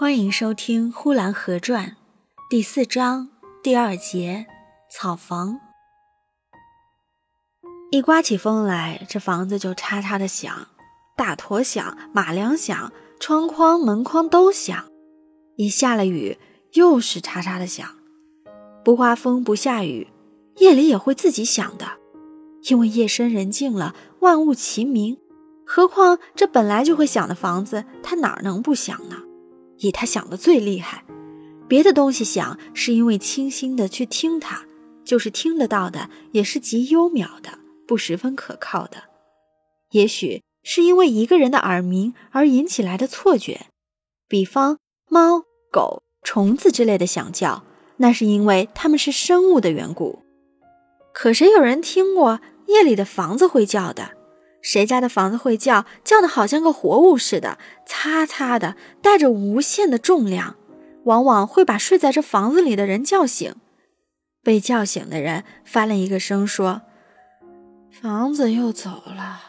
欢迎收听《呼兰河传》第四章第二节草房。一刮起风来，这房子就嚓嚓的响，大坨响，马梁响，窗框、门框都响。一下了雨，又是嚓嚓的响。不刮风不下雨，夜里也会自己响的，因为夜深人静了，万物齐鸣。何况这本来就会响的房子，它哪能不响呢？以他响的最厉害，别的东西响是因为清新的去听它，就是听得到的，也是极幽渺的，不十分可靠的。也许是因为一个人的耳鸣而引起来的错觉，比方猫、狗、虫子之类的响叫，那是因为它们是生物的缘故。可谁有人听过夜里的房子会叫的？谁家的房子会叫？叫的好像个活物似的，擦擦的，带着无限的重量，往往会把睡在这房子里的人叫醒。被叫醒的人翻了一个声，说：“房子又走了。”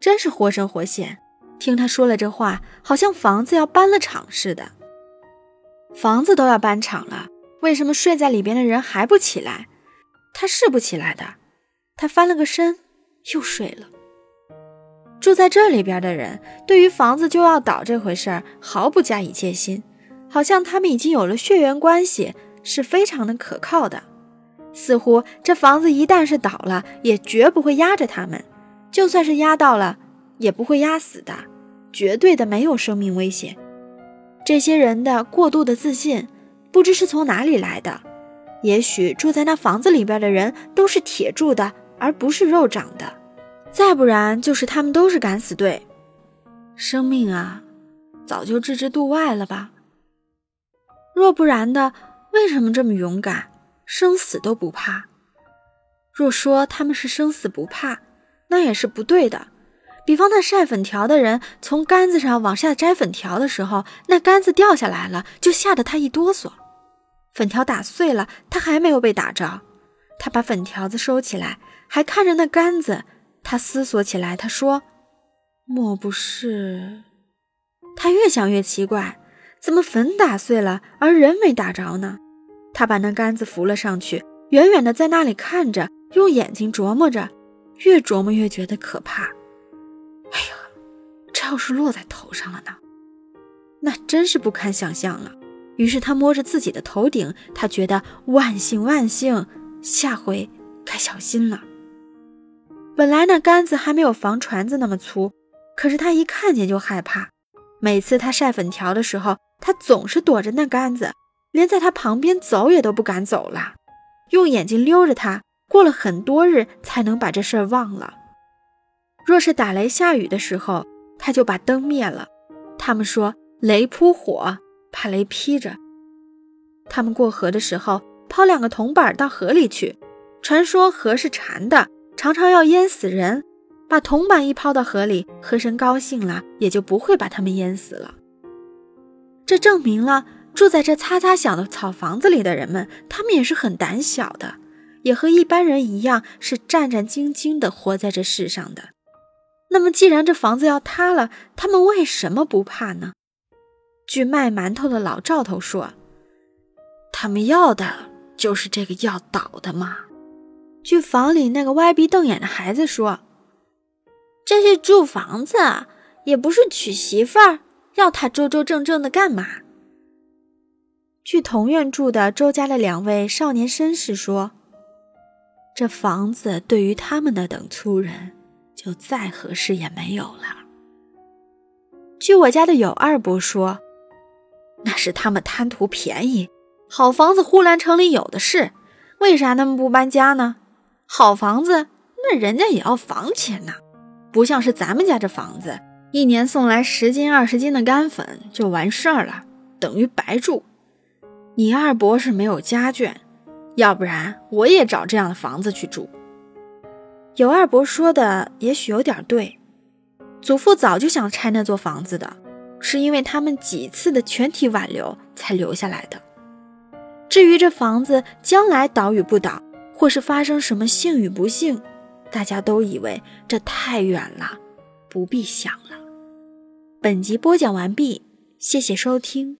真是活神活现。听他说了这话，好像房子要搬了场似的。房子都要搬场了，为什么睡在里边的人还不起来？他是不起来的。他翻了个身，又睡了。住在这里边的人，对于房子就要倒这回事儿毫不加以戒心，好像他们已经有了血缘关系，是非常的可靠的。似乎这房子一旦是倒了，也绝不会压着他们；就算是压到了，也不会压死的，绝对的没有生命危险。这些人的过度的自信，不知是从哪里来的。也许住在那房子里边的人都是铁铸的，而不是肉长的。再不然就是他们都是敢死队，生命啊，早就置之度外了吧。若不然的，为什么这么勇敢，生死都不怕？若说他们是生死不怕，那也是不对的。比方那晒粉条的人，从杆子上往下摘粉条的时候，那杆子掉下来了，就吓得他一哆嗦。粉条打碎了，他还没有被打着，他把粉条子收起来，还看着那杆子。他思索起来，他说：“莫不是？”他越想越奇怪，怎么粉打碎了，而人没打着呢？他把那杆子扶了上去，远远的在那里看着，用眼睛琢磨着，越琢磨越觉得可怕。哎呀，这要是落在头上了呢？那真是不堪想象了。于是他摸着自己的头顶，他觉得万幸万幸，下回该小心了。本来那杆子还没有房船子那么粗，可是他一看见就害怕。每次他晒粉条的时候，他总是躲着那杆子，连在他旁边走也都不敢走了，用眼睛溜着他。过了很多日才能把这事儿忘了。若是打雷下雨的时候，他就把灯灭了。他们说雷扑火，怕雷劈着。他们过河的时候，抛两个铜板到河里去，传说河是馋的。常常要淹死人，把铜板一抛到河里，河神高兴了，也就不会把他们淹死了。这证明了住在这擦擦响的草房子里的人们，他们也是很胆小的，也和一般人一样，是战战兢兢的活在这世上的。那么，既然这房子要塌了，他们为什么不怕呢？据卖馒头的老赵头说，他们要的就是这个要倒的嘛。据房里那个歪鼻瞪眼的孩子说：“这是住房子，也不是娶媳妇儿，要他周周正正的干嘛？”据同院住的周家的两位少年绅士说：“这房子对于他们那等粗人，就再合适也没有了。”据我家的有二伯说：“那是他们贪图便宜，好房子呼兰城里有的是，为啥他们不搬家呢？”好房子，那人家也要房钱呐，不像是咱们家这房子，一年送来十斤二十斤的干粉就完事儿了，等于白住。你二伯是没有家眷，要不然我也找这样的房子去住。有二伯说的也许有点对，祖父早就想拆那座房子的，是因为他们几次的全体挽留才留下来的。至于这房子将来倒与不倒，或是发生什么幸与不幸，大家都以为这太远了，不必想了。本集播讲完毕，谢谢收听。